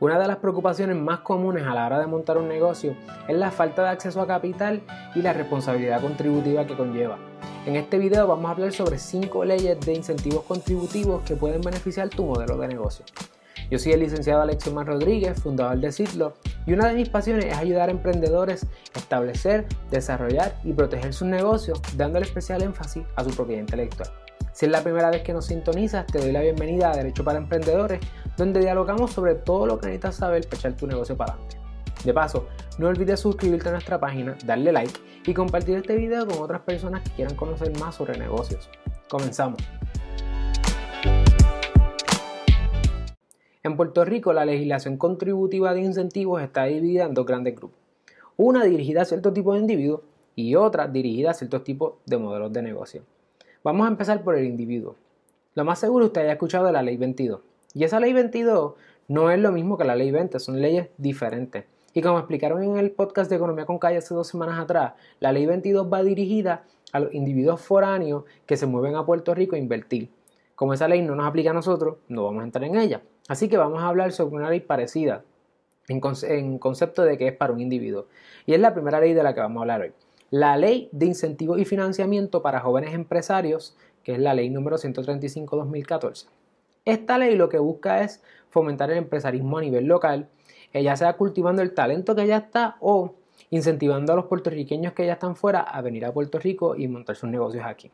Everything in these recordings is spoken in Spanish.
Una de las preocupaciones más comunes a la hora de montar un negocio es la falta de acceso a capital y la responsabilidad contributiva que conlleva. En este video vamos a hablar sobre 5 leyes de incentivos contributivos que pueden beneficiar tu modelo de negocio. Yo soy el licenciado Alexio Mar Rodríguez, fundador de Citlo, y una de mis pasiones es ayudar a emprendedores a establecer, desarrollar y proteger sus negocios, dándole especial énfasis a su propiedad intelectual. Si es la primera vez que nos sintonizas, te doy la bienvenida a Derecho para Emprendedores, donde dialogamos sobre todo lo que necesitas saber para echar tu negocio para adelante. De paso, no olvides suscribirte a nuestra página, darle like y compartir este video con otras personas que quieran conocer más sobre negocios. Comenzamos. En Puerto Rico, la legislación contributiva de incentivos está dividida en dos grandes grupos. Una dirigida a cierto tipo de individuos y otra dirigida a ciertos tipos de modelos de negocio. Vamos a empezar por el individuo. Lo más seguro usted haya escuchado de la ley 22. Y esa ley 22 no es lo mismo que la ley 20, son leyes diferentes. Y como explicaron en el podcast de Economía con Calle hace dos semanas atrás, la ley 22 va dirigida a los individuos foráneos que se mueven a Puerto Rico a invertir. Como esa ley no nos aplica a nosotros, no vamos a entrar en ella. Así que vamos a hablar sobre una ley parecida en, en concepto de que es para un individuo. Y es la primera ley de la que vamos a hablar hoy la Ley de Incentivos y Financiamiento para Jóvenes Empresarios, que es la ley número 135-2014. Esta ley lo que busca es fomentar el empresarismo a nivel local, ya sea cultivando el talento que ya está o incentivando a los puertorriqueños que ya están fuera a venir a Puerto Rico y montar sus negocios aquí.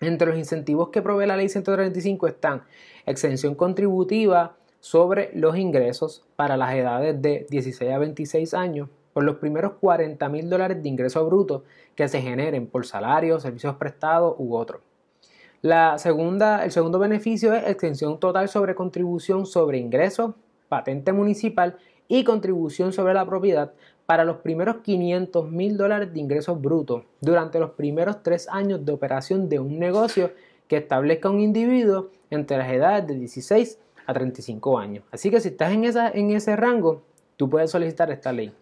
Entre los incentivos que provee la ley 135 están exención contributiva sobre los ingresos para las edades de 16 a 26 años, por los primeros 40 mil dólares de ingreso bruto que se generen por salarios, servicios prestados u otros. La segunda, el segundo beneficio es extensión total sobre contribución sobre ingresos, patente municipal y contribución sobre la propiedad para los primeros 500 mil dólares de ingresos brutos durante los primeros tres años de operación de un negocio que establezca un individuo entre las edades de 16 a 35 años. Así que si estás en, esa, en ese rango, tú puedes solicitar esta ley.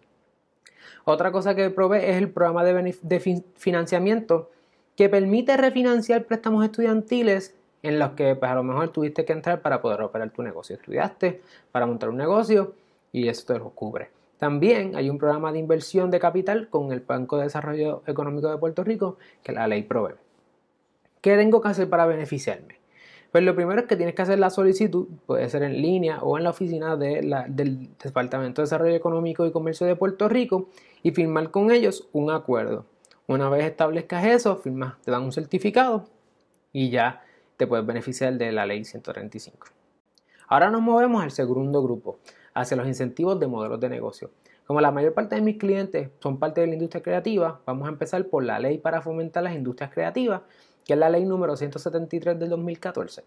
Otra cosa que provee es el programa de, financiamiento que permite refinanciar préstamos estudiantiles en los que pues, a lo mejor tuviste que entrar para poder operar tu negocio. Estudiaste para montar un negocio y eso te lo cubre. También hay un programa de inversión de capital con el Banco de Desarrollo Económico de Puerto Rico que la ley provee. ¿Qué tengo que hacer para beneficiarme? Pues lo primero es que tienes que hacer la solicitud, puede ser en línea o en la oficina del Departamento de Desarrollo Económico y Comercio de Puerto Rico y firmar con ellos un acuerdo. Una vez establezcas eso, firmas, te dan un certificado y ya te puedes beneficiar de la ley 135. Ahora nos movemos al segundo grupo, hacia los incentivos de modelos de negocio. Como la mayor parte de mis clientes son parte de la industria creativa, vamos a empezar por la ley para fomentar las industrias creativas que es la ley número 173 del 2014.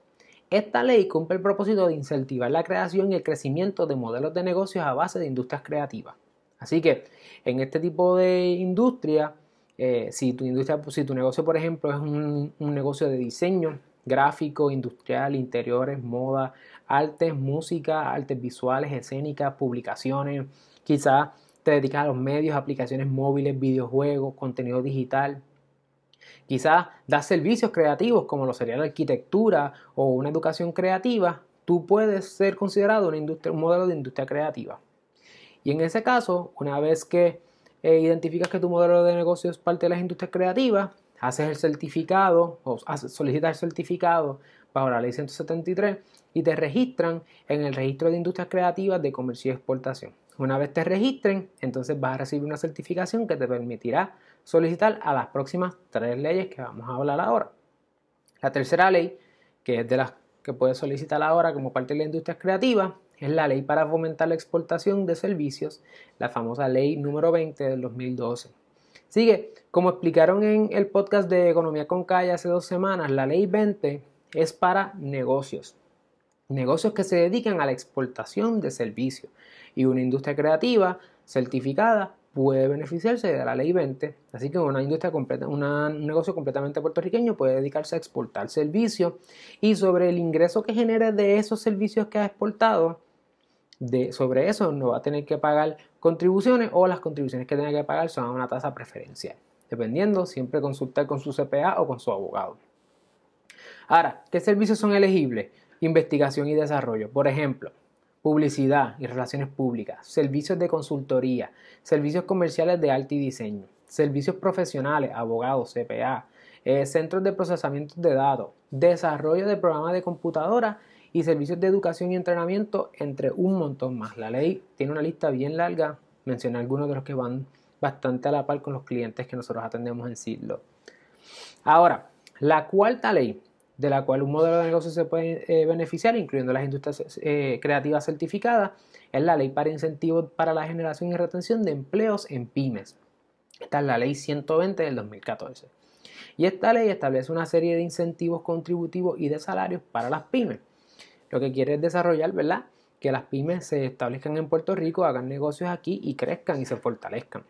Esta ley cumple el propósito de incentivar la creación y el crecimiento de modelos de negocios a base de industrias creativas. Así que en este tipo de industria, eh, si, tu industria si tu negocio, por ejemplo, es un, negocio de diseño, gráfico, industrial, interiores, moda, artes, música, artes visuales, escénicas, publicaciones, quizás te dedicas a los medios, aplicaciones móviles, videojuegos, contenido digital, Quizás das servicios creativos como lo sería la arquitectura o una educación creativa, tú puedes ser considerado una industria, un modelo de industria creativa. Y en ese caso, una vez que eh, identificas que tu modelo de negocio es parte de las industrias creativas, haces el certificado o solicitas el certificado bajo la ley 173 y te registran en el registro de industrias creativas de comercio y exportación. Una vez te registren, entonces vas a recibir una certificación que te permitirá solicitar a las próximas tres leyes que vamos a hablar ahora. La tercera ley, que es de las que puedes solicitar ahora como parte de la industria creativa, es la ley para fomentar la exportación de servicios, la famosa ley número 20 del 2012. Sigue, como explicaron en el podcast de Economía con Calle hace dos semanas, la ley 20 es para negocios. Negocios que se dedican a la exportación de servicios y una industria creativa certificada puede beneficiarse de la ley 20, así que una industria completa, un negocio completamente puertorriqueño puede dedicarse a exportar servicios y sobre el ingreso que genere de esos servicios que ha exportado, de, sobre eso no va a tener que pagar contribuciones o las contribuciones que tenga que pagar son a una tasa preferencial, dependiendo, siempre consultar con su CPA o con su abogado. Ahora, ¿qué servicios son elegibles? Investigación y desarrollo. Por ejemplo, publicidad y relaciones públicas, servicios de consultoría, servicios comerciales de arte y diseño, servicios profesionales, abogados, CPA, eh, centros de procesamiento de datos, desarrollo de programas de computadora y servicios de educación y entrenamiento, entre un montón más. La ley tiene una lista bien larga, mencioné algunos de los que van bastante a la par con los clientes que nosotros atendemos en siglo. Ahora, la cuarta ley de la cual un modelo de negocio se puede eh, beneficiar, incluyendo las industrias eh, creativas certificadas, es la ley para incentivos para la generación y retención de empleos en pymes. Esta es la ley 120 del 2014. Y esta ley establece una serie de incentivos contributivos y de salarios para las pymes. Lo que quiere es desarrollar, ¿verdad? Que las pymes se establezcan en Puerto Rico, hagan negocios aquí y crezcan y se fortalezcan.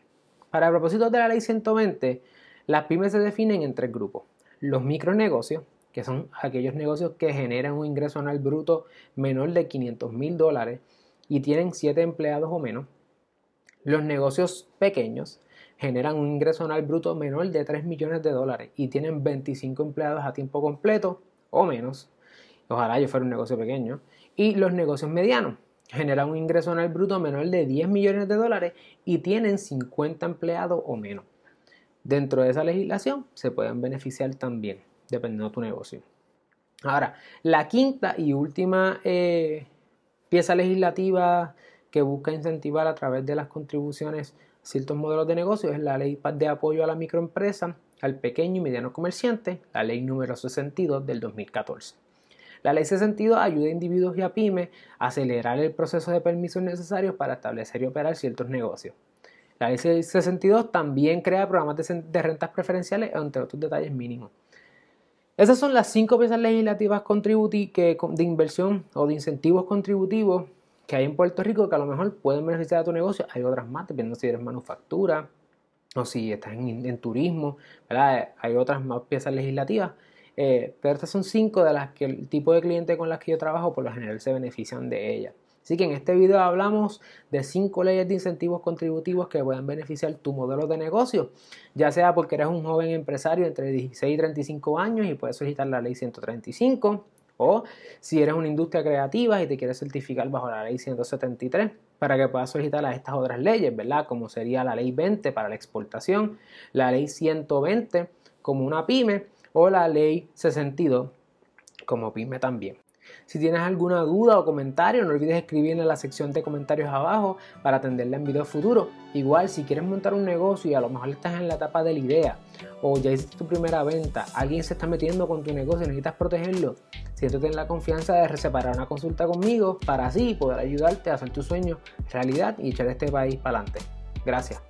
Para el propósito de la ley 120, las pymes se definen en tres grupos. Los micronegocios, que son aquellos negocios que generan un ingreso anual bruto menor de 500 mil dólares y tienen 7 empleados o menos. Los negocios pequeños generan un ingreso anual bruto menor de 3 millones de dólares y tienen 25 empleados a tiempo completo o menos. Ojalá yo fuera un negocio pequeño. Y los negocios medianos generan un ingreso anual bruto menor de 10 millones de dólares y tienen 50 empleados o menos. Dentro de esa legislación se pueden beneficiar también, dependiendo de tu negocio. Ahora, la quinta y última eh, pieza legislativa que busca incentivar a través de las contribuciones ciertos modelos de negocio es la ley de apoyo a la microempresa, al pequeño y mediano comerciante, la ley número 62 del 2014. La ley 62 ayuda a individuos y a pymes a acelerar el proceso de permisos necesarios para establecer y operar ciertos negocios. La ley 62 también crea programas de, rentas preferenciales, entre otros detalles mínimos. Esas son las cinco piezas legislativas de inversión o de incentivos contributivos que hay en Puerto Rico que a lo mejor pueden beneficiar a tu negocio. Hay otras más, dependiendo si eres manufactura o si estás en, turismo, Hay otras más piezas legislativas. Eh, pero estas son cinco de las que el tipo de cliente con las que yo trabajo por lo general se benefician de ellas. Así que en este video hablamos de cinco leyes de incentivos contributivos que pueden beneficiar tu modelo de negocio, ya sea porque eres un joven empresario entre 16 y 35 años y puedes solicitar la ley 135, o si eres una industria creativa y te quieres certificar bajo la ley 173 para que puedas solicitar a estas otras leyes, ¿verdad? Como sería la ley 20 para la exportación, la ley 120 como una pyme o la ley 62 como pyme también. Si tienes alguna duda o comentario, no olvides escribir en la sección de comentarios abajo para atenderla en videos futuros. Igual, si quieres montar un negocio y a lo mejor estás en la etapa de la idea o ya hiciste tu primera venta, alguien se está metiendo con tu negocio y necesitas protegerlo, siéntete en la confianza de separar una consulta conmigo para así poder ayudarte a hacer tu sueño realidad y echar este país para adelante. Gracias.